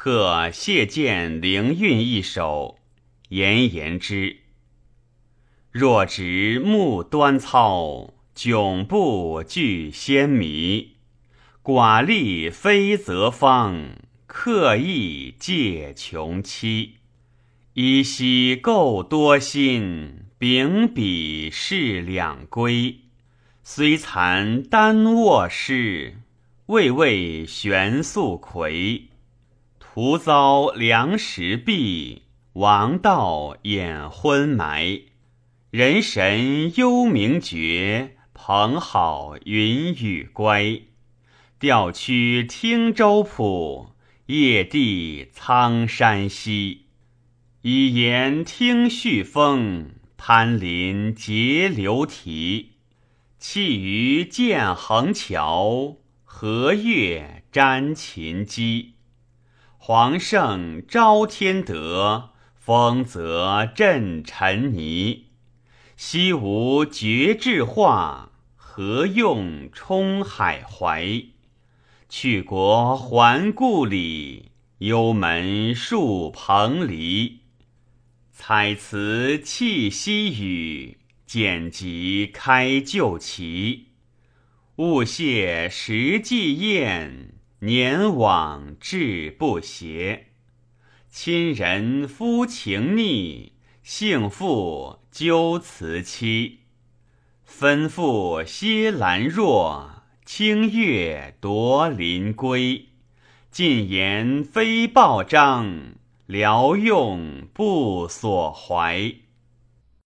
贺谢见灵韵一首，言言之。若执目端操，迥不惧先迷。寡力非则方，刻意借穷期。依稀构多心，秉笔是两归。虽残丹卧室，未为悬素魁。徒遭良时弊，王道掩昏霾。人神幽冥绝，蓬好云雨乖。调曲听舟浦，夜地苍山西。以言听絮风，攀林结流啼。弃鱼见横桥，和月沾秦机。皇圣昭天德，风泽震尘泥。昔无绝志画，何用冲海怀？去国还故里，幽门树蓬篱。采词泣西雨，剪辑开旧旗。物谢时既晏，年往志不谐。亲人夫情逆，幸复纠辞期。吩咐歇兰若，清月夺林归。进言非报章。聊用不所怀。